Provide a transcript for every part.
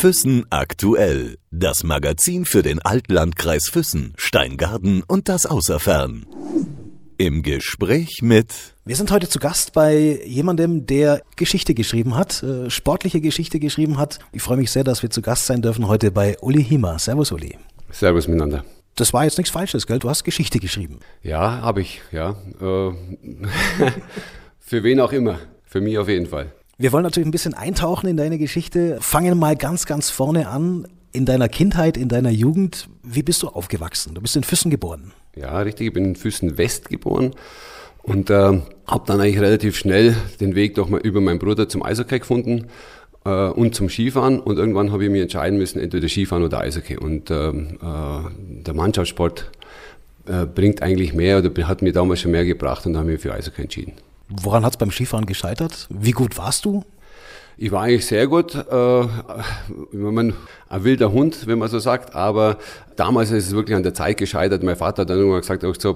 Füssen aktuell. Das Magazin für den Altlandkreis Füssen, Steingarten und das Außerfern. Im Gespräch mit Wir sind heute zu Gast bei jemandem, der Geschichte geschrieben hat, äh, sportliche Geschichte geschrieben hat. Ich freue mich sehr, dass wir zu Gast sein dürfen heute bei Uli Hima. Servus, Uli. Servus miteinander. Das war jetzt nichts Falsches, gell? Du hast Geschichte geschrieben. Ja, habe ich, ja. Äh, für wen auch immer. Für mich auf jeden Fall. Wir wollen natürlich ein bisschen eintauchen in deine Geschichte. Fangen mal ganz, ganz vorne an. In deiner Kindheit, in deiner Jugend, wie bist du aufgewachsen? Du bist in Füssen geboren. Ja, richtig. Ich bin in Füssen West geboren und äh, habe dann eigentlich relativ schnell den Weg doch mal über meinen Bruder zum Eishockey gefunden äh, und zum Skifahren. Und irgendwann habe ich mich entscheiden müssen, entweder Skifahren oder Eishockey. Und ähm, äh, der Mannschaftssport äh, bringt eigentlich mehr oder hat mir damals schon mehr gebracht und da habe ich mich für Eishockey entschieden. Woran hat es beim Skifahren gescheitert? Wie gut warst du? Ich war eigentlich sehr gut, äh, man, ein wilder Hund, wenn man so sagt, aber damals ist es wirklich an der Zeit gescheitert. Mein Vater hat dann irgendwann gesagt, so,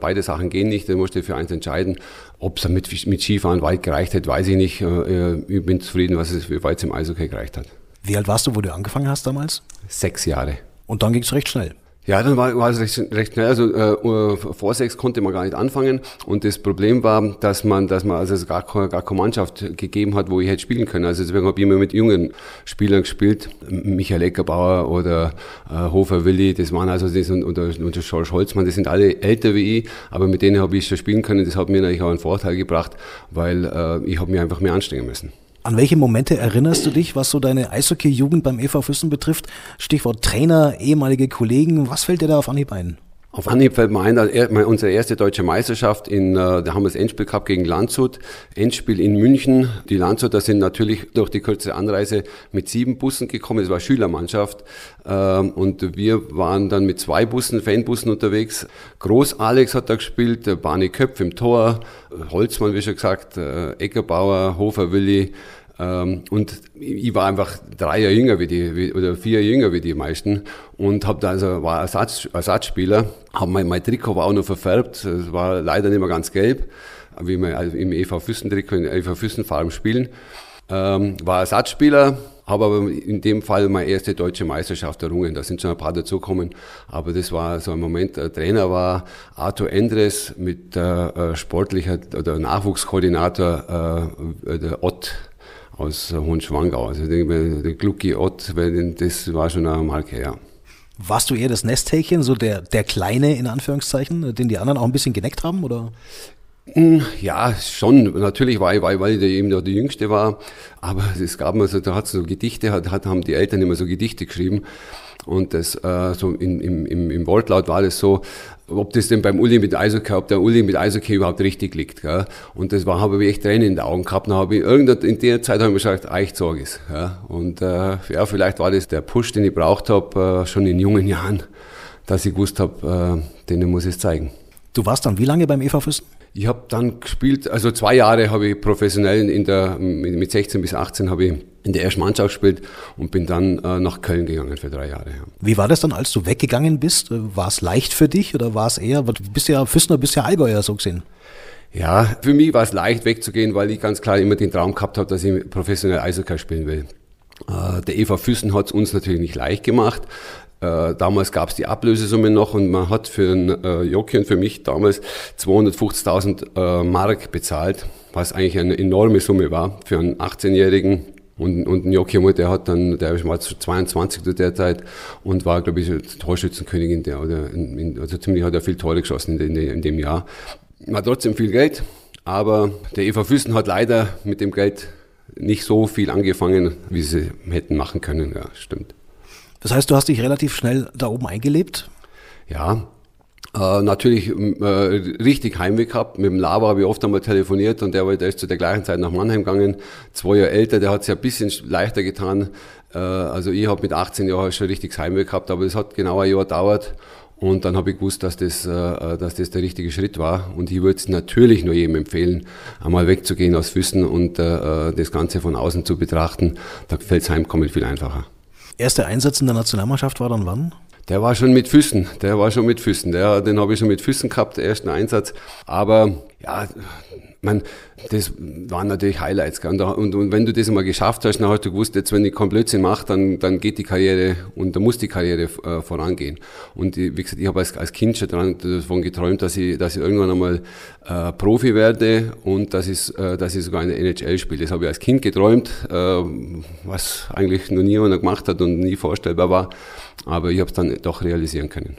beide Sachen gehen nicht, dann musste ich für eins entscheiden. Ob es mit, mit Skifahren weit gereicht hat, weiß ich nicht. Äh, ich bin zufrieden, was es, wie weit es im Eishockey gereicht hat. Wie alt warst du, wo du angefangen hast damals? Sechs Jahre. Und dann ging es recht schnell. Ja, dann war, war es recht, recht schnell. Also äh, vor sechs konnte man gar nicht anfangen. Und das Problem war, dass man, dass man also gar, gar keine Mannschaft gegeben hat, wo ich hätte spielen können. Also deswegen habe ich immer mit jungen Spielern gespielt, Michael Eckerbauer oder äh, Hofer Willi, das waren also das und, und, und George Holzmann, das sind alle älter wie ich, aber mit denen habe ich schon spielen können. Das hat mir natürlich auch einen Vorteil gebracht, weil äh, ich habe mich einfach mehr anstrengen müssen. An welche Momente erinnerst du dich, was so deine Eishockey-Jugend beim EV Füssen betrifft? Stichwort Trainer, ehemalige Kollegen. Was fällt dir da auf Anhieb ein? Auf Anhieb fällt mir ein, unsere erste deutsche Meisterschaft in, äh, da haben wir das Endspiel gehabt gegen Landshut, Endspiel in München. Die Landshuter sind natürlich durch die kurze Anreise mit sieben Bussen gekommen, es war Schülermannschaft ähm, und wir waren dann mit zwei Bussen, Fanbussen unterwegs. Groß Alex hat da gespielt, Barney Köpf im Tor, Holzmann, wie schon gesagt, äh, Eckerbauer, Hofer Willi, und ich war einfach drei Jahre jünger wie die, oder vier Jahre jünger wie die meisten und habe da also war Ersatz, Ersatzspieler. Hab mein, mein Trikot war auch noch verfärbt. Es war leider nicht mehr ganz gelb, wie wir also im EV Füssen Trikot in EV Füssen Farben spielen. Ähm, war Ersatzspieler, habe aber in dem Fall meine erste deutsche Meisterschaft errungen. Da sind schon ein paar dazugekommen, aber das war so ein Moment. Der Trainer war Arthur Endres mit äh, sportlicher oder Nachwuchskoordinator äh, der Ott aus Hohenschwangau. Also der, der Glucki Ott, das war schon eine Marke, ja. Warst du eher das Nesthäkchen, so der, der Kleine in Anführungszeichen, den die anderen auch ein bisschen geneckt haben? Oder? Hm, ja, schon. Natürlich war ich, weil, weil ich eben der, der Jüngste war. Aber es gab immer so, da hat so Gedichte, hat, hat, haben die Eltern immer so Gedichte geschrieben. Und das, äh, so in, im, im, im Wortlaut war das so, ob das denn beim Uli mit Eishockey, ob der Uli mit Eishockey überhaupt richtig liegt. Gell? Und das war, habe ich echt Tränen in den Augen gehabt. Dann habe ich in der Zeit habe ich mir gesagt, echt sag es. Ja? Und äh, ja, vielleicht war das der Push, den ich braucht habe, äh, schon in jungen Jahren, dass ich gewusst habe, äh, denen muss ich es zeigen. Du warst dann wie lange beim EV Füssen? Ich habe dann gespielt, also zwei Jahre habe ich professionell in der, mit 16 bis 18 habe ich in der ersten Mannschaft gespielt und bin dann äh, nach Köln gegangen für drei Jahre. Ja. Wie war das dann, als du weggegangen bist? War es leicht für dich oder war es eher, du bist ja Füssner, bist ja Allgäuer so gesehen. Ja, für mich war es leicht wegzugehen, weil ich ganz klar immer den Traum gehabt habe, dass ich professionell Eishockey spielen will. Äh, der Eva Füssen hat es uns natürlich nicht leicht gemacht. Äh, damals gab es die Ablösesumme noch und man hat für einen äh, Jockey und für mich damals 250.000 äh, Mark bezahlt, was eigentlich eine enorme Summe war für einen 18-Jährigen. Und, und ein Jockey, der hat dann, der war 22 zu der Zeit und war, glaube ich, Torschützenkönigin, der, oder in, also ziemlich hat er viel Tore geschossen in, in, in dem Jahr. War trotzdem viel Geld, aber der Eva Füssen hat leider mit dem Geld nicht so viel angefangen, wie sie hätten machen können. Ja, stimmt. Das heißt, du hast dich relativ schnell da oben eingelebt? Ja, äh, natürlich äh, richtig Heimweg gehabt. Mit dem Lava habe ich oft einmal telefoniert und der, der ist zu der gleichen Zeit nach Mannheim gegangen. Zwei Jahre älter, der hat es ja ein bisschen leichter getan. Äh, also ich habe mit 18 Jahren schon richtig Heimweg gehabt, aber es hat genau ein Jahr gedauert. Und dann habe ich gewusst, dass das, äh, dass das der richtige Schritt war. Und ich würde es natürlich nur jedem empfehlen, einmal wegzugehen aus Füssen und äh, das Ganze von außen zu betrachten. Da fällt heimkommen viel einfacher. Erster Einsatz in der Nationalmannschaft war dann wann? Der war schon mit Füßen, der war schon mit Füßen. Der, den habe ich schon mit Füßen gehabt, ersten Einsatz. Aber ja, man, das waren natürlich Highlights. Und, und, und, wenn du das einmal geschafft hast, dann hast du gewusst, jetzt wenn ich keinen Blödsinn mache, dann, dann geht die Karriere und dann muss die Karriere äh, vorangehen. Und wie gesagt, ich habe als, als Kind schon dran, davon geträumt, dass ich, dass ich irgendwann einmal äh, Profi werde und dass ich, äh, dass ich sogar in der NHL spiele. Das habe ich als Kind geträumt, äh, was eigentlich noch niemand gemacht hat und nie vorstellbar war. Aber ich habe es dann doch realisieren können.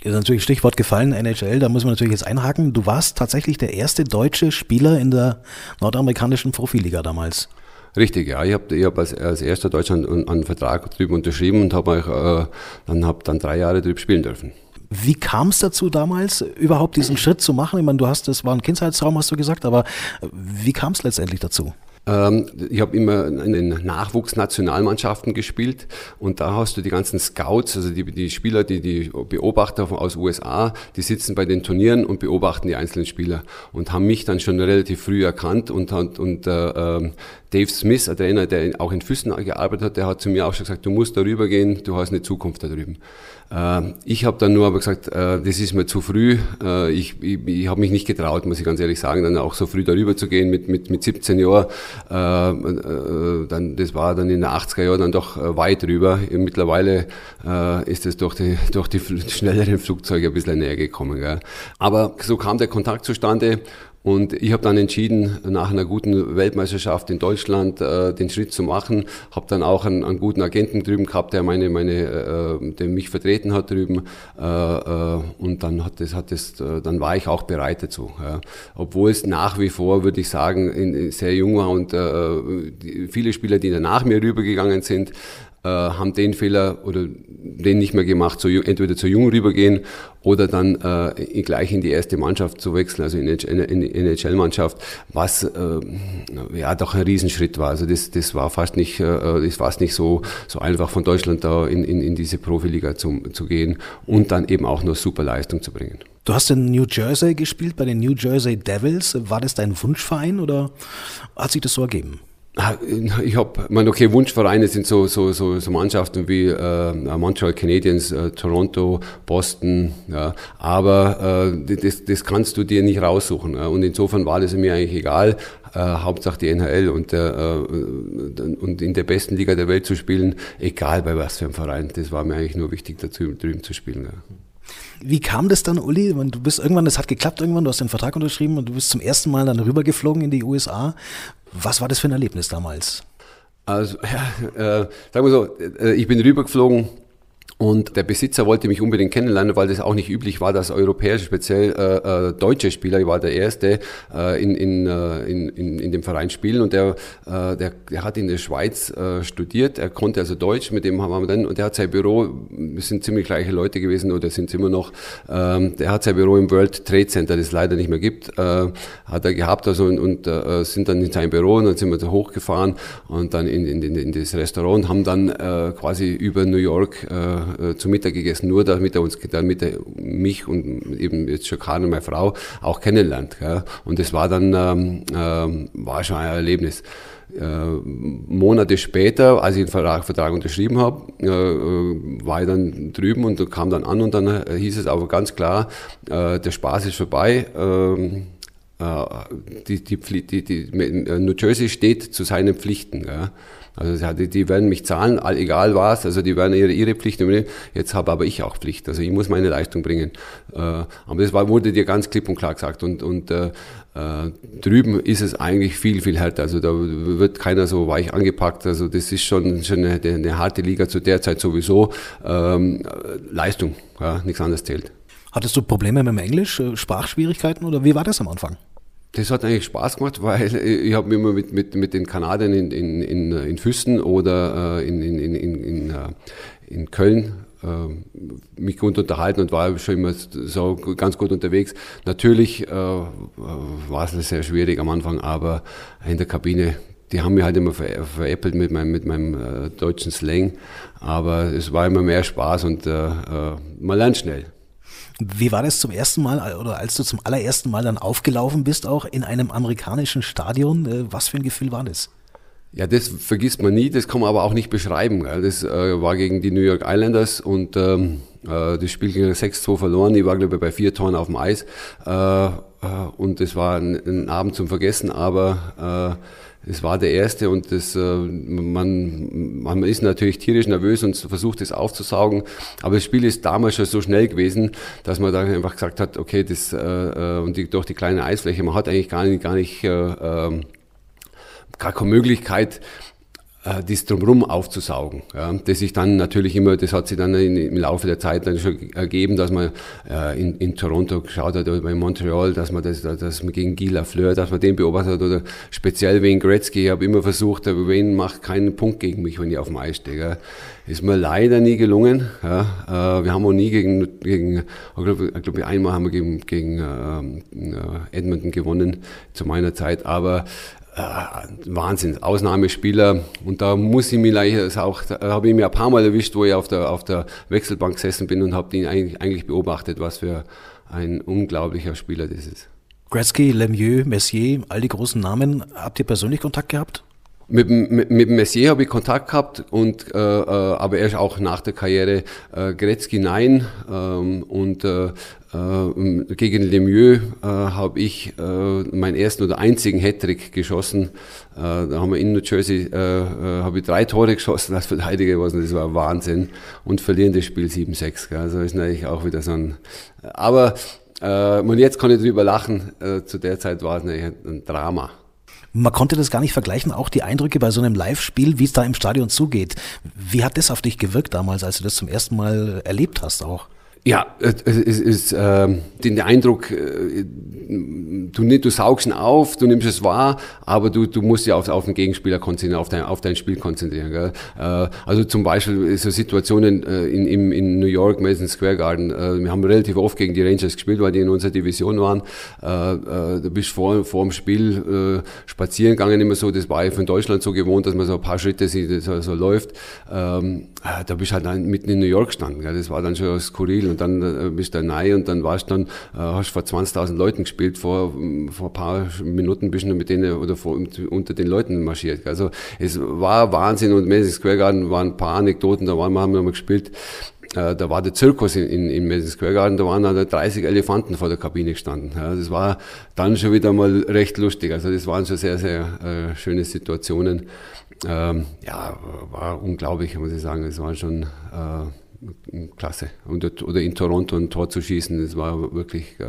Ist natürlich Stichwort gefallen, NHL, da muss man natürlich jetzt einhaken. Du warst tatsächlich der erste deutsche Spieler in der nordamerikanischen Profiliga damals. Richtig, ja. Ich habe ich hab als, als erster Deutschland einen Vertrag drüben unterschrieben und habe äh, dann, hab dann drei Jahre drüben spielen dürfen. Wie kam es dazu damals, überhaupt diesen Schritt zu machen? Ich meine, du hast, das war ein Kindheitstraum, hast du gesagt, aber wie kam es letztendlich dazu? Ähm, ich habe immer in den Nachwuchsnationalmannschaften gespielt und da hast du die ganzen Scouts, also die, die Spieler, die, die Beobachter aus USA, die sitzen bei den Turnieren und beobachten die einzelnen Spieler und haben mich dann schon relativ früh erkannt und, und, und äh, ähm, Dave Smith, der Trainer, der auch in Füssen gearbeitet hat, der hat zu mir auch schon gesagt, du musst darüber gehen, du hast eine Zukunft da drüben. Äh, ich habe dann nur aber gesagt, äh, das ist mir zu früh. Äh, ich ich, ich habe mich nicht getraut, muss ich ganz ehrlich sagen, dann auch so früh darüber zu gehen mit, mit, mit 17 Jahren. Dann, das war dann in den 80er Jahren dann doch weit drüber. Mittlerweile ist es durch die, durch die schnelleren Flugzeuge ein bisschen näher gekommen. Aber so kam der Kontakt zustande und ich habe dann entschieden, nach einer guten Weltmeisterschaft in Deutschland äh, den Schritt zu machen. Habe dann auch einen, einen, guten Agenten drüben gehabt, der meine, meine, äh, der mich vertreten hat drüben. Äh, äh und dann hat das, hat das, äh, dann war ich auch bereit dazu. Ja. Obwohl es nach wie vor, würde ich sagen, in, sehr jung war und äh, die, viele Spieler, die danach mir rübergegangen sind, haben den Fehler oder den nicht mehr gemacht, so, entweder zu jung rübergehen oder dann äh, gleich in die erste Mannschaft zu wechseln, also in die NHL-Mannschaft, was äh, ja doch ein Riesenschritt war. Also das, das war fast nicht, äh, das war nicht so, so einfach von Deutschland da in, in, in diese Profiliga zu, zu gehen und dann eben auch noch super Leistung zu bringen. Du hast in New Jersey gespielt, bei den New Jersey Devils. War das dein Wunschverein oder hat sich das so ergeben? Ich habe, mein, okay, Wunschvereine sind so, so, so, so Mannschaften wie äh, Montreal Canadiens, äh, Toronto, Boston, ja, aber äh, das, das kannst du dir nicht raussuchen. Ja, und insofern war das mir eigentlich egal. Äh, Hauptsache die NHL und, äh, und in der besten Liga der Welt zu spielen, egal bei was für einem Verein. Das war mir eigentlich nur wichtig, dazu drüben zu spielen. Ja. Wie kam das dann, Uli? Du bist irgendwann, das hat geklappt irgendwann, du hast den Vertrag unterschrieben und du bist zum ersten Mal dann rübergeflogen in die USA. Was war das für ein Erlebnis damals? Also, ja, äh, sagen wir so, äh, ich bin rübergeflogen und der Besitzer wollte mich unbedingt kennenlernen, weil das auch nicht üblich war, dass europäische, speziell äh, äh, deutsche Spieler, ich war der Erste, äh, in, in, äh, in, in, in dem Verein spielen. Und der, äh, der, der hat in der Schweiz äh, studiert, er konnte also Deutsch, mit dem haben wir dann, und der hat sein Büro, wir sind ziemlich gleiche Leute gewesen oder sind immer noch, ähm, der hat sein Büro im World Trade Center, das es leider nicht mehr gibt, äh, hat er gehabt, also und, und äh, sind dann in sein Büro und dann sind wir da hochgefahren und dann in, in, in, in das Restaurant haben dann äh, quasi über New York äh, äh, zu Mittag gegessen, nur damit er uns, damit er mich und eben jetzt schon Karin, meine Frau, auch kennenlernt. Gell? Und das war dann, ähm, ähm, war schon ein Erlebnis. Äh, Monate später, als ich den Vertrag, Vertrag unterschrieben habe, äh, äh war ich dann drüben und kam dann an und dann äh, hieß es aber ganz klar, äh, der Spaß ist vorbei. Ähm, die, die, die, die, New Jersey steht zu seinen Pflichten. Ja. Also die, die werden mich zahlen, egal was, also die werden ihre, ihre Pflicht übernehmen. Jetzt habe aber ich auch Pflicht, also ich muss meine Leistung bringen. Äh, aber das war, wurde dir ganz klipp und klar gesagt. Und, und äh, äh, drüben ist es eigentlich viel, viel härter. Also da wird keiner so weich angepackt. Also das ist schon, schon eine, eine harte Liga zu der Zeit sowieso. Ähm, Leistung, ja, nichts anderes zählt. Hattest du Probleme mit dem Englisch, Sprachschwierigkeiten oder wie war das am Anfang? Das hat eigentlich Spaß gemacht, weil ich habe mich immer mit, mit, mit den Kanadiern in, in, in, in Füssen oder äh, in, in, in, in, äh, in Köln äh, mich gut unterhalten und war schon immer so ganz gut unterwegs. Natürlich äh, war es sehr schwierig am Anfang, aber in der Kabine, die haben mich halt immer ver veräppelt mit meinem, mit meinem äh, deutschen Slang, aber es war immer mehr Spaß und äh, äh, man lernt schnell. Wie war das zum ersten Mal oder als du zum allerersten Mal dann aufgelaufen bist, auch in einem amerikanischen Stadion? Äh, was für ein Gefühl war das? Ja, das vergisst man nie, das kann man aber auch nicht beschreiben. Das äh, war gegen die New York Islanders und ähm, Äh, das Spiel ging 6-2 verloren. Ich war, glaube ich, bei vier Toren auf dem Eis. Äh, äh, und es war ein, ein, Abend zum Vergessen, aber es war der erste und das, man, man ist natürlich tierisch nervös und versucht es aufzusaugen. Aber das Spiel ist damals schon so schnell gewesen, dass man da einfach gesagt hat, okay, das, und die, durch die kleine Eisfläche, man hat eigentlich gar nicht, gar nicht, ähm, gar keine Möglichkeit, äh, das drumherum aufzusaugen. Ja, das sich dann natürlich immer, das hat sich dann in, im Laufe der Zeit dann schon ergeben, dass man äh, in, in Toronto geschaut hat oder bei Montreal, dass man das, dass man gegen Guy Lafleur, dass man den beobachtet hat oder speziell wegen Gretzky. Ich habe immer versucht, wen macht keinen Punkt gegen mich, wenn ich auf dem Eis stehe. Ja. Ist mir leider nie gelungen. Ja. Äh, wir haben auch nie gegen, gegen ich glaube, glaub, einmal haben wir gegen, gegen äh, Edmonton gewonnen zu meiner Zeit, aber Wahnsinn, Ausnahmespieler. Und da muss ich mich gleich auch, habe ich mir ein paar Mal erwischt, wo ich auf der, auf der Wechselbank gesessen bin und habe ihn eigentlich, eigentlich beobachtet, was für ein unglaublicher Spieler das ist. Gretzky, Lemieux, Messier, all die großen Namen. Habt ihr persönlich Kontakt gehabt? Mit, mit, mit Messier habe ich Kontakt gehabt und äh, äh, aber erst auch nach der Karriere äh, Gretzky nein ähm, und äh, äh, gegen Lemieux äh, habe ich äh, meinen ersten oder einzigen Hattrick geschossen. Äh, da haben wir in New Jersey äh, äh, habe ich drei Tore geschossen als Verteidiger, was das war Wahnsinn und verlieren das Spiel 7-6. Also ist natürlich auch wieder so ein. Aber äh, und jetzt kann ich drüber lachen. Äh, zu der Zeit war es ein Drama. Man konnte das gar nicht vergleichen, auch die Eindrücke bei so einem Live-Spiel, wie es da im Stadion zugeht. Wie hat das auf dich gewirkt damals, als du das zum ersten Mal erlebt hast auch? Ja, es ist äh, den Eindruck, äh, du, du saugst ihn auf, du nimmst es wahr, aber du, du musst dich auf, auf den Gegenspieler konzentrieren, auf dein, auf dein Spiel konzentrieren. Gell? Äh, also zum Beispiel so Situationen äh, in, in, in New York, Madison Square Garden. Äh, wir haben relativ oft gegen die Rangers gespielt, weil die in unserer Division waren. Äh, äh, du bist vor, vor dem Spiel äh, spazieren gegangen, immer so, das war ich von Deutschland so gewohnt, dass man so ein paar Schritte sieht, so, so läuft. Ähm, äh, da bist du halt mitten in New York gestanden. Gell? Das war dann schon skurril und dann äh, bist du neu und dann warst du dann, äh, hast vor 20.000 Leuten gespielt, vor, vor ein paar Minuten bist du mit denen oder vor, unter den Leuten marschiert. Also es war Wahnsinn und Madison Square Garden waren ein paar Anekdoten, da waren, wir haben wir mal gespielt, äh, da war der Zirkus in, in, in Madison Square Garden, da waren dann 30 Elefanten vor der Kabine gestanden. Ja, das war dann schon wieder mal recht lustig. Also das waren schon sehr, sehr äh, schöne Situationen. Ähm, ja, war unglaublich, muss ich sagen. Es war schon äh, klasse. Und, oder in Toronto ein Tor zu schießen, das war wirklich. Äh,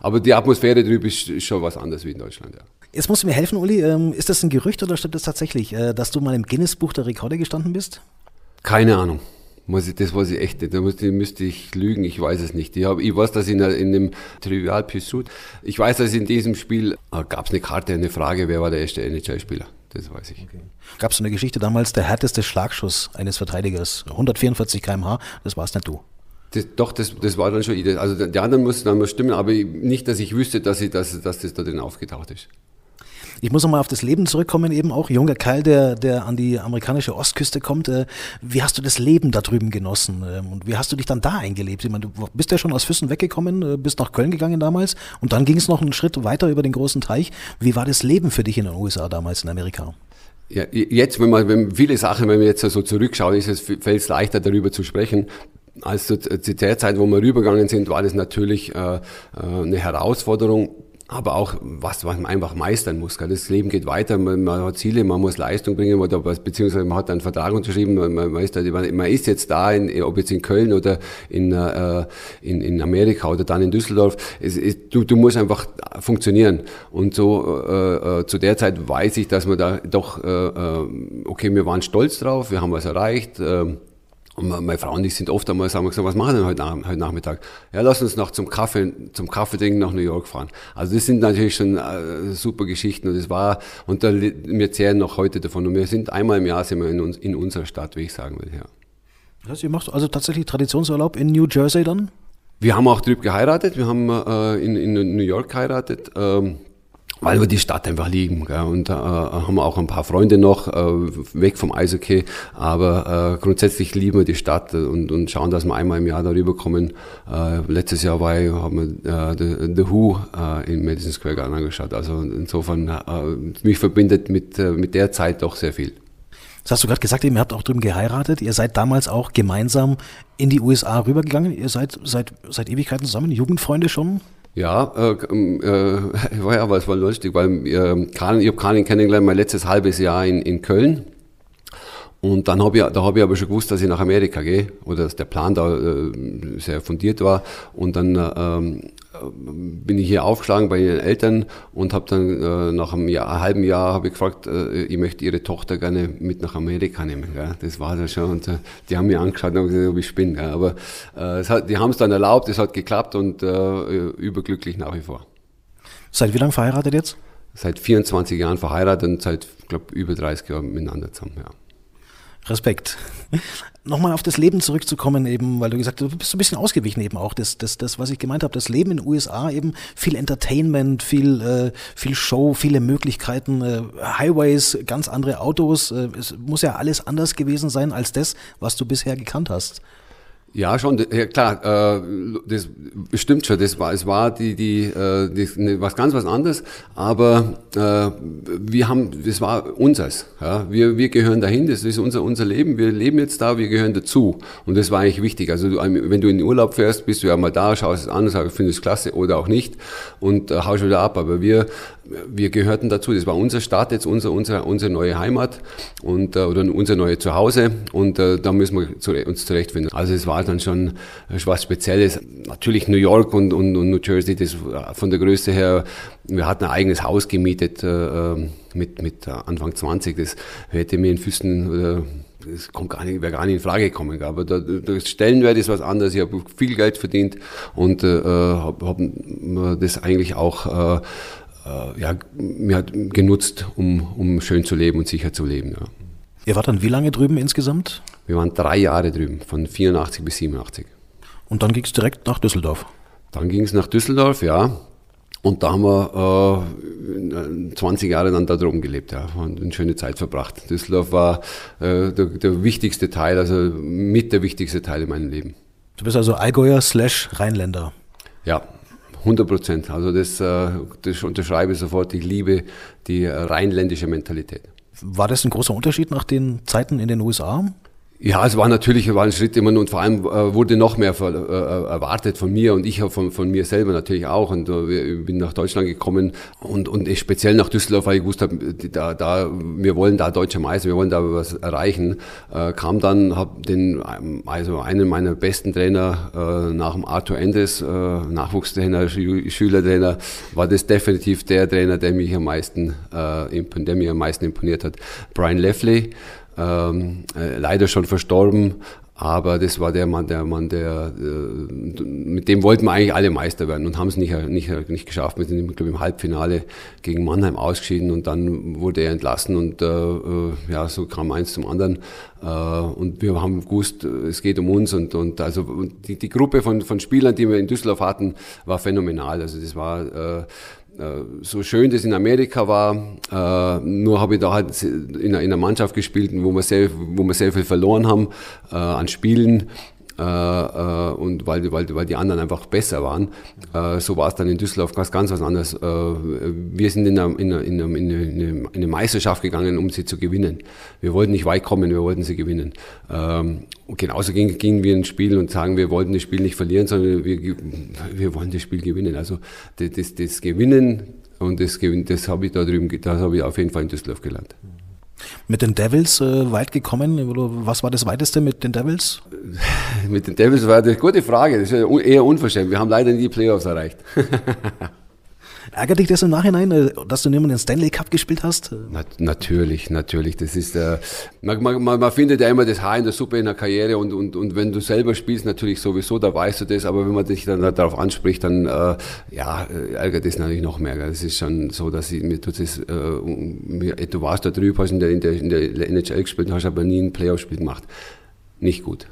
aber die Atmosphäre drüben ist schon was anderes wie in Deutschland, ja. Jetzt musst du mir helfen, Uli. Ähm, ist das ein Gerücht oder stimmt das tatsächlich, äh, dass du mal im Guinness-Buch der Rekorde gestanden bist? Keine Ahnung. Muss ich, das weiß ich echt nicht. Da müsste, müsste ich lügen, ich weiß es nicht. Ich, hab, ich weiß, dass in, in dem Trivial Pursuit, ich weiß, dass in diesem Spiel äh, gab es eine Karte, eine Frage, wer war der erste NHL-Spieler. Das weiß ich. Okay. Gab es so eine Geschichte damals, der härteste Schlagschuss eines Verteidigers, 144 km/h, das war es nicht du. Das, doch, das, das war dann schon ich. Also die anderen mussten dann mal stimmen, aber nicht, dass ich wüsste, dass, ich, dass, dass das da drin aufgetaucht ist. Ich muss nochmal auf das Leben zurückkommen, eben auch junger Kerl, der, der an die amerikanische Ostküste kommt. Äh, wie hast du das Leben da drüben genossen ähm, und wie hast du dich dann da eingelebt? Ich meine, du bist ja schon aus Füssen weggekommen, äh, bist nach Köln gegangen damals und dann ging es noch einen Schritt weiter über den großen Teich. Wie war das Leben für dich in den USA damals in Amerika? Ja, jetzt, wenn man wenn viele Sachen, wenn wir jetzt so zurückschauen, ist es fällt es leichter darüber zu sprechen. Also zu der Zeit, wo wir rübergegangen sind, war das natürlich äh, äh eine Herausforderung aber auch was, was man einfach meistern muss. Das Leben geht weiter, man, man hat Ziele, man muss Leistung bringen, oder, beziehungsweise man hat einen Vertrag unterschrieben, man, man, ist, man ist jetzt da, in, ob jetzt in Köln oder in, äh, in, in Amerika oder dann in Düsseldorf. Es, es, du, du musst einfach funktionieren. Und so äh, äh, zu der Zeit weiß ich, dass man da doch, äh, äh okay, wir waren stolz drauf, wir haben was erreicht. Äh, und meine Frau und ich sind oft einmal sagen wir gesagt, was machen wir denn heute, heute Nachmittag? Ja, lass uns noch zum Kaffee, zum Kaffeetrinken nach New York fahren. Also das sind natürlich schon äh, super Geschichten und das war, und da, wir zehren noch heute davon. Und wir sind einmal im Jahr sind wir in, uns, in unserer Stadt, wie ich sagen will, ja. Das ihr macht also tatsächlich Traditionsurlaub in New Jersey dann? Wir haben auch drüben geheiratet, wir haben äh, in, in New York geheiratet. Ähm, weil wir die Stadt einfach lieben. Gell? Und äh, haben auch ein paar Freunde noch, äh, weg vom Eishockey, aber äh, grundsätzlich lieben wir die Stadt und, und schauen, dass wir einmal im Jahr darüber kommen. Äh, letztes Jahr war ich, haben wir äh, The, The Who äh, in Madison Square Garden angeschaut. Also insofern, äh, mich verbindet mit, äh, mit der Zeit doch sehr viel. Das hast du gerade gesagt, ihr habt auch drüben geheiratet. Ihr seid damals auch gemeinsam in die USA rübergegangen. Ihr seid seit, seit Ewigkeiten zusammen, Jugendfreunde schon? Ja, äh, äh, war ja, aber es war lustig, weil äh, Karin, ich habe Karin kennengelernt, mein letztes halbes Jahr in, in Köln. Und dann habe ich, da habe ich aber schon gewusst, dass ich nach Amerika gehe oder dass der Plan da äh, sehr fundiert war. Und dann ähm, bin ich hier aufgeschlagen bei ihren Eltern und habe dann äh, nach einem, Jahr, einem halben Jahr habe ich gefragt, äh, ich möchte ihre Tochter gerne mit nach Amerika nehmen. Gell? Das war dann schon. Und, äh, die haben mich angeschaut und gesagt, ob ich spinne. Gell? Aber äh, es hat, die haben es dann erlaubt, es hat geklappt und äh, überglücklich nach wie vor. Seit wie lange verheiratet jetzt? Seit 24 Jahren verheiratet und seit, glaube über 30 Jahren miteinander zusammen. Ja. Respekt. Nochmal auf das Leben zurückzukommen, eben, weil du gesagt hast, du bist ein bisschen ausgewichen eben auch. Das, das, das was ich gemeint habe, das Leben in den USA eben viel Entertainment, viel, äh, viel Show, viele Möglichkeiten, äh, Highways, ganz andere Autos. Äh, es muss ja alles anders gewesen sein als das, was du bisher gekannt hast. Ja, schon, ja, klar, äh, das stimmt schon, das war, es war die, die, äh, die, ne, was ganz was anderes, aber äh, wir haben, das war unseres, ja, wir, wir gehören dahin, das ist unser, unser Leben, wir leben jetzt da, wir gehören dazu. Und das war eigentlich wichtig, also du, wenn du in den Urlaub fährst, bist du ja mal da, schaust es an, sagst, findest es klasse oder auch nicht und äh, haust wieder ab, aber wir wir gehörten dazu. Das war unser Staat jetzt, unser, unser, unsere neue Heimat und, äh, oder unser neues Zuhause und äh, da müssen wir uns zurechtfinden. Also es war dann schon was Spezielles. Natürlich New York und, und, und New Jersey, das von der Größe her, wir hatten ein eigenes Haus gemietet äh, äh mit, mit Anfang 20. Das hätte mir in Füßen... Äh, das kommt gar nicht, wäre gar nicht in Frage gekommen. Aber der, der Stellenwert ist was anderes. Ich habe viel Geld verdient und äh, habe hab das eigentlich auch äh, äh, ja, mir hat genutzt, um, um schön zu leben und sicher zu leben. Ja. Ihr wart dann wie lange drüben insgesamt? Wir waren drei Jahre drüben, von 84 bis 87. Und dann ging es direkt nach Düsseldorf? Dann ging es nach Düsseldorf, ja. Und da haben wir äh, 20 Jahre dann da drüben gelebt, ja, und eine schöne Zeit verbracht. Düsseldorf war äh, der, der, wichtigste Teil, also mit der wichtigste Teil in meinem Leben. Du bist also Allgäuer slash Rheinländer. Ja, 100 Prozent. Also das, äh, das unterschreibe ich sofort. Ich liebe die rheinländische Mentalität. War das ein großer Unterschied nach den Zeiten in den USA? Ja, es war natürlich war ein Schritt immer und vor allem äh, wurde noch mehr für, äh, erwartet von mir und ich von, von mir selber natürlich auch und äh, bin nach Deutschland gekommen und, und speziell nach Düsseldorf, weil ich gewusst habe, da, da, wir wollen da deutscher Meister, wir wollen da was erreichen, äh, kam dann, habe den, also einen meiner besten Trainer äh, nach dem Arthur Endes, äh, Nachwuchstrainer, Schülertrainer, war das definitiv der Trainer, der mich am meisten, äh, der mir am meisten imponiert hat. Brian Leffley, ähm, äh, leider schon verstorben, aber das war der Mann, der Mann, der äh, mit dem wollten wir eigentlich alle Meister werden und haben es nicht, nicht, nicht geschafft. Wir sind, glaube ich, im Halbfinale gegen Mannheim ausgeschieden und dann wurde er entlassen und äh, äh, ja, so kam eins zum anderen. Äh, und wir haben gewusst, es geht um uns und, und also die, die Gruppe von, von Spielern, die wir in Düsseldorf hatten, war phänomenal. Also das war äh, so schön das in Amerika war, äh, nur habe ich da halt in, einer Mannschaft gespielt, wo wir sehr, wo wir sehr viel verloren haben äh, an Spielen. Äh, äh, und weil, weil, weil die anderen einfach besser waren. Äh, so war es dann in Düsseldorf ganz, ganz was anderes. Wir sind in eine, in, eine, in, eine, in eine Meisterschaft gegangen, um sie zu gewinnen. Wir wollten nicht weit kommen, wir wollten sie gewinnen. Ähm, und genauso gingen, gingen wir ins Spiel und sagen, wir wollten das Spiel nicht verlieren, sondern wir, wir wollen das Spiel gewinnen. Also das, das, das Gewinnen und das, das habe ich da drüben, das habe ich auf jeden Fall in Düsseldorf gelernt. Mit den Devils äh, weit gekommen? was war das weiteste mit den Devils? mit den Devils war eine gute Frage. Das ist eher unverschämt. Wir haben leider nie die Playoffs erreicht. Ärgert dich das im Nachhinein, äh, dass du niemand den Stanley Cup gespielt hast? Na, natürlich, natürlich. Das ist, äh, man, man, man, findet ja immer das Haar in der Suppe in der Karriere und, und, und wenn du selber spielst, natürlich sowieso, da weißt du das, aber wenn man dich dann darauf anspricht, dann äh, ja, äh, ärgert das natürlich noch mehr. Das ist schon so, dass ich, mir tut das, äh, du warst da drüben, hast in der, in der, in der NHL gespielt, hast aber nie ein Playoff-Spiel gemacht. Nicht gut.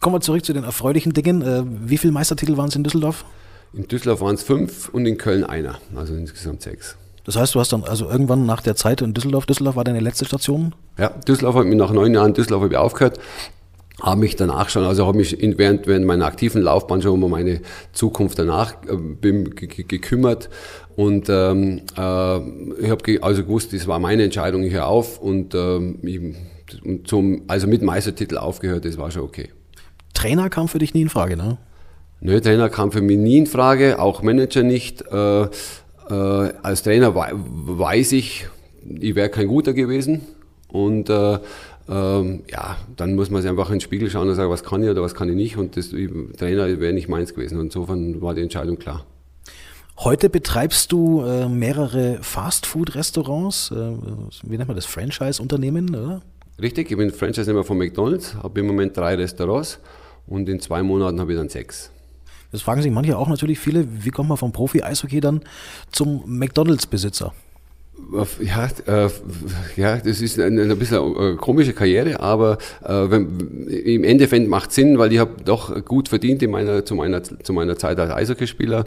Kommen wir zurück zu den erfreulichen Dingen. Äh, wie viele Meistertitel waren es in Düsseldorf? In Düsseldorf waren es fünf und in Köln einer, also insgesamt sechs. Das heißt, du hast dann also irgendwann nach der Zeit in Düsseldorf, Düsseldorf war deine letzte Station? Ja, Düsseldorf hat mich nach neun Jahren Düsseldorf habe ich aufgehört, habe mich danach schon, also habe mich in, während, während meiner aktiven Laufbahn schon um meine Zukunft danach äh, gekümmert und ähm, äh, ich habe also gewusst, das war meine Entscheidung, ich höre auf und ähm, ich zum, also mit Meistertitel aufgehört, das war schon okay. Trainer kam für dich nie in Frage, ne? Nö, Trainer kam für mich nie in Frage, auch Manager nicht. Äh, äh, als Trainer weiß ich, ich wäre kein guter gewesen. Und äh, ähm, ja, dann muss man sich einfach in den Spiegel schauen und sagen, was kann ich oder was kann ich nicht. Und das Trainer wäre nicht meins gewesen. Und insofern war die Entscheidung klar. Heute betreibst du äh, mehrere Fastfood-Restaurants, äh, wie nennt man das, Franchise-Unternehmen, oder? Richtig, ich bin Franchise-Nehmer von McDonalds, habe im Moment drei Restaurants und in zwei Monaten habe ich dann sechs. Das fragen sich manche auch natürlich viele, wie kommt man vom Profi-Eishockey dann zum McDonalds-Besitzer? Ja, äh, ja, das ist eine, ein bisschen komische Karriere, aber äh, wenn, im Endeffekt macht Sinn, weil ich habe doch gut verdient in meiner, zu, meiner, zu meiner Zeit als Eishockeyspieler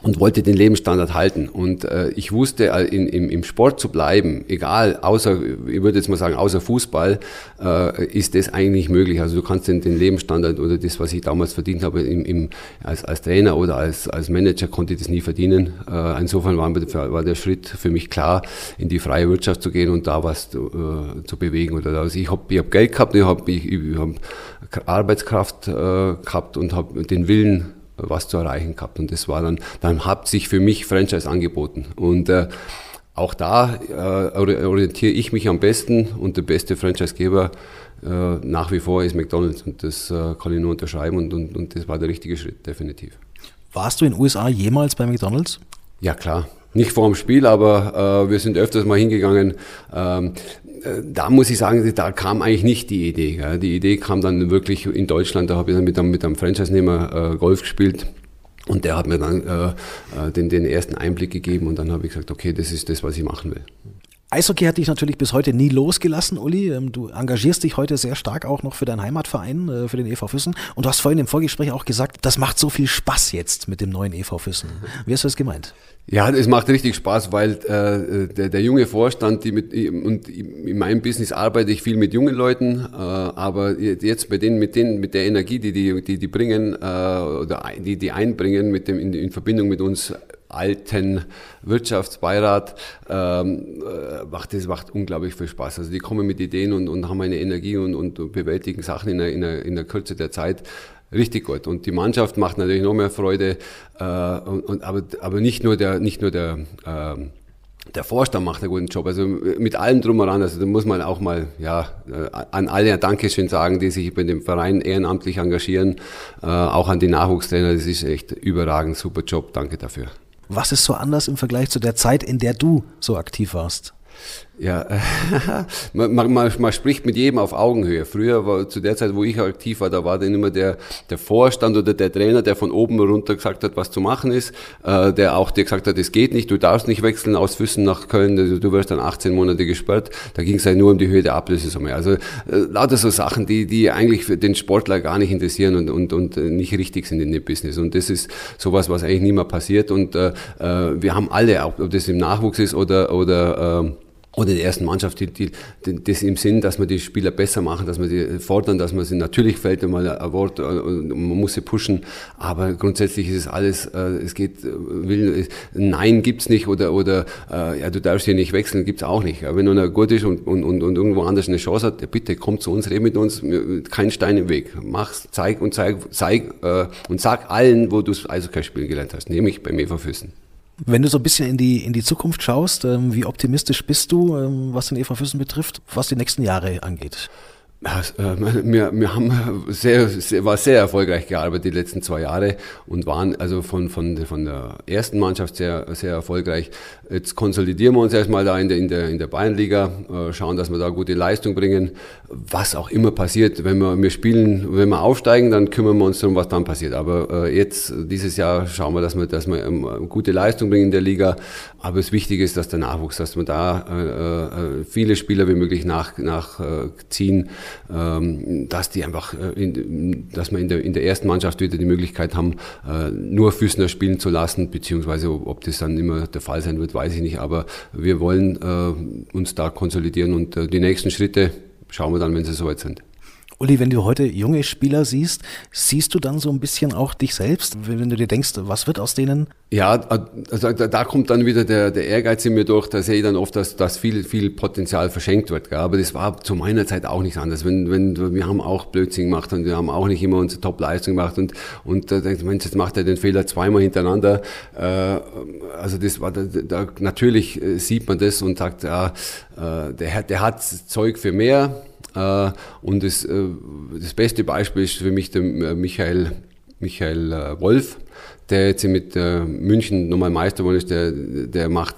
und wollte den Lebensstandard halten. Und äh, ich wusste, äh, in, im, im Sport zu bleiben, egal, außer, ich würde jetzt mal sagen, außer Fußball, äh, ist das eigentlich möglich. Also du kannst den, den Lebensstandard oder das, was ich damals verdient habe, im, im, als, als Trainer oder als, als Manager, konnte ich das nie verdienen. Äh, insofern war, war der Schritt für mich klar, in die freie Wirtschaft zu gehen und da was äh, zu bewegen. Oder also ich habe ich hab Geld gehabt, ich habe ich, ich hab Arbeitskraft äh, gehabt und habe den Willen, was zu erreichen gehabt. Und das war dann, dann hat sich für mich Franchise angeboten. Und äh, auch da äh, orientiere ich mich am besten und der beste Franchisegeber äh, nach wie vor ist McDonald's. Und das äh, kann ich nur unterschreiben und, und, und das war der richtige Schritt, definitiv. Warst du in den USA jemals bei McDonald's? Ja, klar. Nicht vor dem Spiel, aber äh, wir sind öfters mal hingegangen. Ähm, äh, da muss ich sagen, da kam eigentlich nicht die Idee. Gell. Die Idee kam dann wirklich in Deutschland, da habe ich dann mit einem, mit einem Franchise-Nehmer äh, Golf gespielt. Und der hat mir dann äh, äh, den, den ersten Einblick gegeben und dann habe ich gesagt, okay, das ist das, was ich machen will. Eishockey hat dich natürlich bis heute nie losgelassen, Uli. Ähm, du engagierst dich heute sehr stark auch noch für deinen Heimatverein, äh, für den EV Füssen. Und du hast vorhin im Vorgespräch auch gesagt, das macht so viel Spaß jetzt mit dem neuen EV Füssen. Wie hast du das gemeint? Ja, es macht richtig Spaß, weil äh, der, der junge Vorstand, die mit, und in meinem Business arbeite ich viel mit jungen Leuten, äh, aber jetzt bei denen, mit denen, mit der Energie, die die, die, die bringen äh, oder die die einbringen mit dem in, in Verbindung mit uns alten Wirtschaftsbeirat ähm, äh, macht das macht unglaublich viel Spaß. Also die kommen mit Ideen und, und haben eine Energie und, und bewältigen Sachen in der, in, der, in der Kürze der Zeit richtig gut. Und die Mannschaft macht natürlich noch mehr Freude, äh, und, und, aber, aber nicht nur der, nicht nur der äh, der Vorstand macht einen guten Job. Also mit allem drum und also da muss man auch mal ja, äh, an alle ein Dankeschön sagen, die sich bei dem Verein ehrenamtlich engagieren. Äh, auch an die Nachwuchstrainer, das ist echt überragend, super Job, danke dafür. Was ist so anders im Vergleich zu der Zeit, in der du so aktiv warst? Ja, man, man, man, spricht mit jedem auf Augenhöhe. Früher war zu der Zeit, wo ich aktiv war, da war dann immer der, der Vorstand oder der Trainer, der von oben runter gesagt hat, was zu machen ist, äh, der auch dir gesagt hat, es geht nicht, du darfst nicht wechseln aus Füssen nach Köln, du, du wirst dann 18 Monate gesperrt. Da ging es halt nur um die Höhe der Ablösesumme. Also äh, lauter so Sachen, die, die eigentlich für den Sportler gar nicht interessieren und, und, und nicht richtig sind in dem Business. Und das ist sowas, was eigentlich nie mehr passiert. Und äh, äh wir haben alle, ob das im Nachwuchs ist oder, oder äh, oder die ersten Mannschaft, die, die, die, das im Sinn, dass wir die Spieler besser machen, dass wir die fordern, dass man sie natürlich fällt einmal ein Wort, äh, man muss sie pushen, aber grundsätzlich ist es alles, äh, es geht, äh, will, Nein gibt's nicht oder, oder ja, du darfst hier nicht wechseln, gibt's auch nicht. Wenn einer gut ist und, und, und, und irgendwo anders eine Chance hat, bitte komm zu uns, red mit uns, kein Stein im Weg. Mach's, zeig und zeig, zeig und sag allen, wo du Eishockey spielen gelernt hast, nämlich beim EV Füssen. Wenn du so ein bisschen in die, in die Zukunft schaust, ähm, wie optimistisch bist du, ähm, was den Eva Füssen betrifft, was die nächsten Jahre angeht? Äh, wir, wir haben sehr, sehr, war sehr erfolgreich gearbeitet die letzten zwei Jahre und waren also von, von, von der ersten Mannschaft sehr, sehr erfolgreich. Jetzt konsolidieren wir uns erstmal da in der, in der, in der Bayernliga, äh, schauen, dass wir da gute Leistung bringen. Was auch immer passiert, wenn wir, wir spielen, wenn wir aufsteigen, dann kümmern wir uns darum, was dann passiert. Aber äh, jetzt, dieses Jahr, schauen wir, dass wir, dass wir ähm, gute Leistung bringen in der Liga. Aber das Wichtige ist, dass der Nachwuchs, dass wir da viele Spieler wie möglich nachziehen. Nach, ziehen ähm, dass die einfach, äh, in, dass wir in der, in der ersten Mannschaft wieder die Möglichkeit haben, äh, nur Füßner spielen zu lassen, beziehungsweise ob das dann immer der Fall sein wird, weiß ich nicht. Aber wir wollen äh, uns da konsolidieren und die nächsten Schritte schauen wir dann, wenn sie soweit sind. Uli, wenn du heute junge Spieler siehst, siehst du dann so ein bisschen auch dich selbst, wenn du dir denkst, was wird aus denen? Ja, also da, kommt dann wieder der, der Ehrgeiz in mir durch, da sehe ich dann oft, dass, dass viel, viel Potenzial verschenkt wird. Gell? Aber das war zu meiner Zeit auch nicht anders. Wenn, wenn, wir haben auch Blödsinn gemacht und wir haben auch nicht immer unsere Top-Leistung gemacht und, und da denkt Mensch, jetzt macht er den Fehler zweimal hintereinander. Äh, also das war, da, da, natürlich äh, sieht man das und sagt, ja, äh, der, der hat Zeug für mehr, und das, äh, das beste Beispiel ist für mich der äh, Michael, Michael Wolf, der jetzt mit München nochmal Meister geworden ist, der, der macht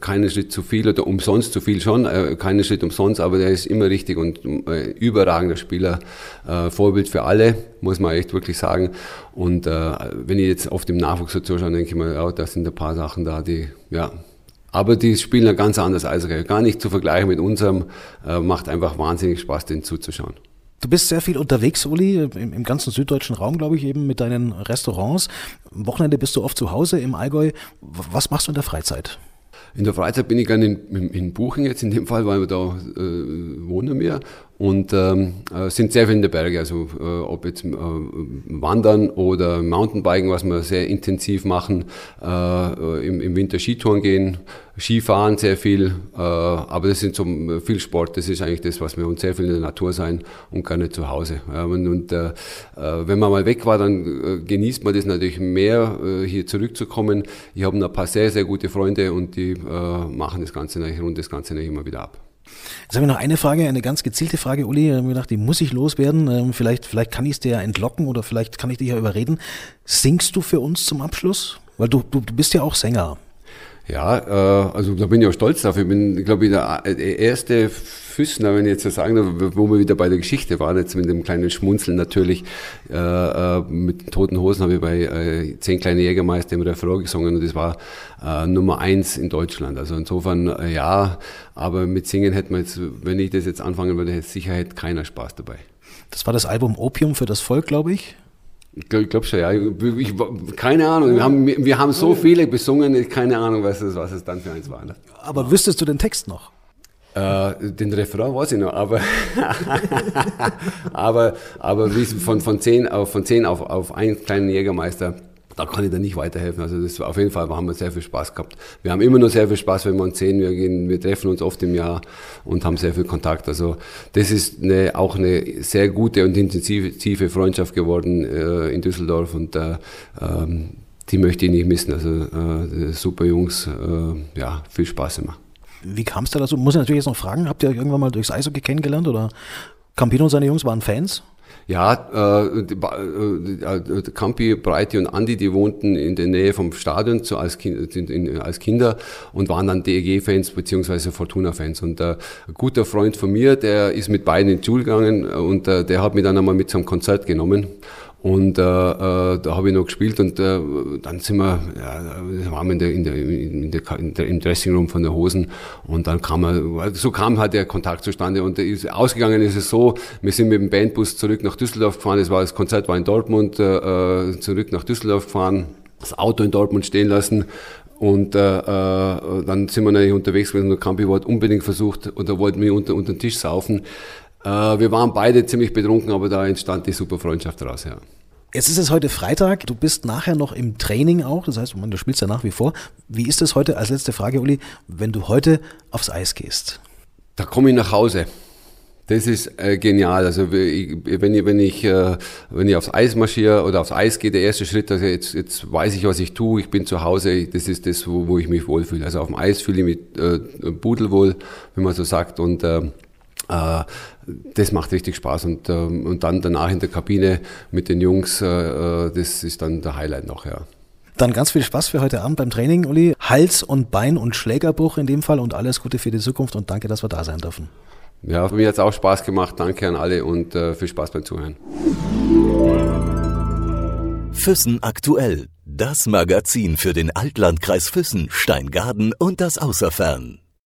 keinen Schritt zu viel oder umsonst zu viel schon, keinen Schritt umsonst, aber der ist immer richtig und überragender Spieler, Vorbild für alle, muss man echt wirklich sagen. Und wenn ich jetzt auf dem Nachwuchs so zuschaue, denke ich mir, ja, das sind ein paar Sachen da, die, ja, aber die spielen ein ganz anderes Eishockey. Gar nicht zu vergleichen mit unserem. Äh, macht einfach wahnsinnig Spaß, den zuzuschauen. Du bist sehr viel unterwegs, Uli, im, im ganzen süddeutschen Raum, glaube ich, eben mit deinen Restaurants. Am Wochenende bist du oft zu Hause im Allgäu. Was machst du in der Freizeit? In der Freizeit bin ich gerne in, in, in Buching jetzt in dem Fall, weil wir da äh, wohnen wir und ähm, äh, sind sehr viel in den Bergen, also äh, ob jetzt äh, Wandern oder Mountainbiken, was wir sehr intensiv machen, äh, im, im, Winter Skitouren gehen, Skifahren sehr viel, äh, aber das sind so viel Sport, das ist eigentlich das, was wir uns sehr viel in der Natur sein und gerne zu Hause. Ja, und, und äh, wenn man mal weg war, dann genießt man das natürlich mehr, hier zurückzukommen. Ich habe ein paar sehr, sehr gute Freunde und die machen das Ganze natürlich rund das Ganze nicht immer wieder ab. Jetzt habe ich noch eine Frage, eine ganz gezielte Frage, Uli. Ich habe gedacht, die muss ich loswerden. Ähm, vielleicht, vielleicht kann ich es dir ja entlocken oder vielleicht kann ich dich ja überreden. Singst du für uns zum Abschluss? Weil du, du, du bist ja auch Sänger. Ja, äh, also da bin ich auch stolz drauf. Ich bin, glaube ich, der erste Füßner, wenn ich jetzt so sagen darf, wo wir wieder bei der Geschichte waren, jetzt mit dem kleinen Schmunzeln natürlich. Äh, äh, mit Toten Hosen habe ich bei äh, Zehn kleine Jägermeister im Refrain gesungen und das war äh, Nummer eins in Deutschland. Also insofern äh, ja, aber mit Singen hätte man jetzt, wenn ich das jetzt anfangen würde, hätte Sicherheit keiner Spaß dabei. Das war das Album Opium für das Volk, glaube ich. Ich glaube glaub schon, ja. Ich, keine Ahnung. Wir haben, wir haben so viele besungen, keine Ahnung, was es, was es dann für eins war. Ne? Aber wüsstest du den Text noch? Äh, den Refrain weiß ich noch, aber, aber, aber von, von zehn auf, von zehn auf, auf einen kleinen Jägermeister da kann ich dir nicht weiterhelfen. Also das auf jeden Fall haben wir sehr viel Spaß gehabt. Wir haben immer noch sehr viel Spaß, wenn wir uns sehen. Wir gehen, wir treffen uns oft im Jahr und haben sehr viel Kontakt. Also das ist eine, auch eine sehr gute und intensive Freundschaft geworden äh, in Düsseldorf und äh, ähm, die möchte ich nicht missen. Also äh, super Jungs, äh, ja, viel Spaß immer. Wie kam es da dazu? Muss ich natürlich jetzt noch fragen, habt ihr euch irgendwann mal durchs Eishockey kennengelernt oder Campino und seine Jungs waren Fans? Ja, äh, die, äh, Campi, Breite und Andi, die wohnten in der Nähe vom Stadion so als, kind, in, als Kinder und waren dann DEG-Fans beziehungsweise Fortuna-Fans. Und äh, ein guter Freund von mir, der ist mit beiden in die Schule gegangen und äh, der hat mich dann einmal mit zum Konzert genommen. Und äh, äh, da habe ich noch gespielt und äh, dann sind wir, ja, waren wir in der, in der, in der, in der, im Dressingroom von der Hosen und dann kam er, so kam halt der Kontakt zustande und ist, ausgegangen ist es so, wir sind mit dem Bandbus zurück nach Düsseldorf gefahren, das, war, das Konzert war in Dortmund, äh, äh zurück nach Düsseldorf gefahren, das Auto in Dortmund stehen lassen und äh, äh, dann sind wir natürlich unterwegs gewesen und der Campi hat unbedingt versucht, oder wollten wir unter, unter den Tisch saufen. Äh, wir waren beide ziemlich betrunken, aber da entstand die super Freundschaft daraus, ja. Jetzt ist es heute Freitag, du bist nachher noch im Training auch, das heißt, du spielst ja nach wie vor. Wie ist es heute, als letzte Frage, Uli, wenn du heute aufs Eis gehst? Da komme ich nach Hause. Das ist äh, genial. Also wenn ich, wenn ich, äh, wenn ich aufs Eis marschiere oder aufs Eis gehe, der erste Schritt, also jetzt, jetzt weiß ich, was ich tue, ich bin zu Hause, das ist das, wo, wo ich mich wohlfühle. Also auf dem Eis fühle ich mich äh, pudelwohl, wenn man so sagt. Und äh, äh, das macht richtig Spaß und, ähm, und dann danach in der Kabine mit den Jungs, äh, äh, das ist dann der Highlight noch, ja. Dann ganz viel Spaß für heute Abend beim Training, Uli. Hals und Bein und Schlägerbruch in dem Fall und alles Gute für die Zukunft und danke, dass wir da sein dürfen. Ja, mir hat es auch Spaß gemacht. Danke an alle und äh, viel Spaß beim Zuhören. Füssen aktuell. Das Magazin für den Altlandkreis Füssen, Steingaden und das Außerfern.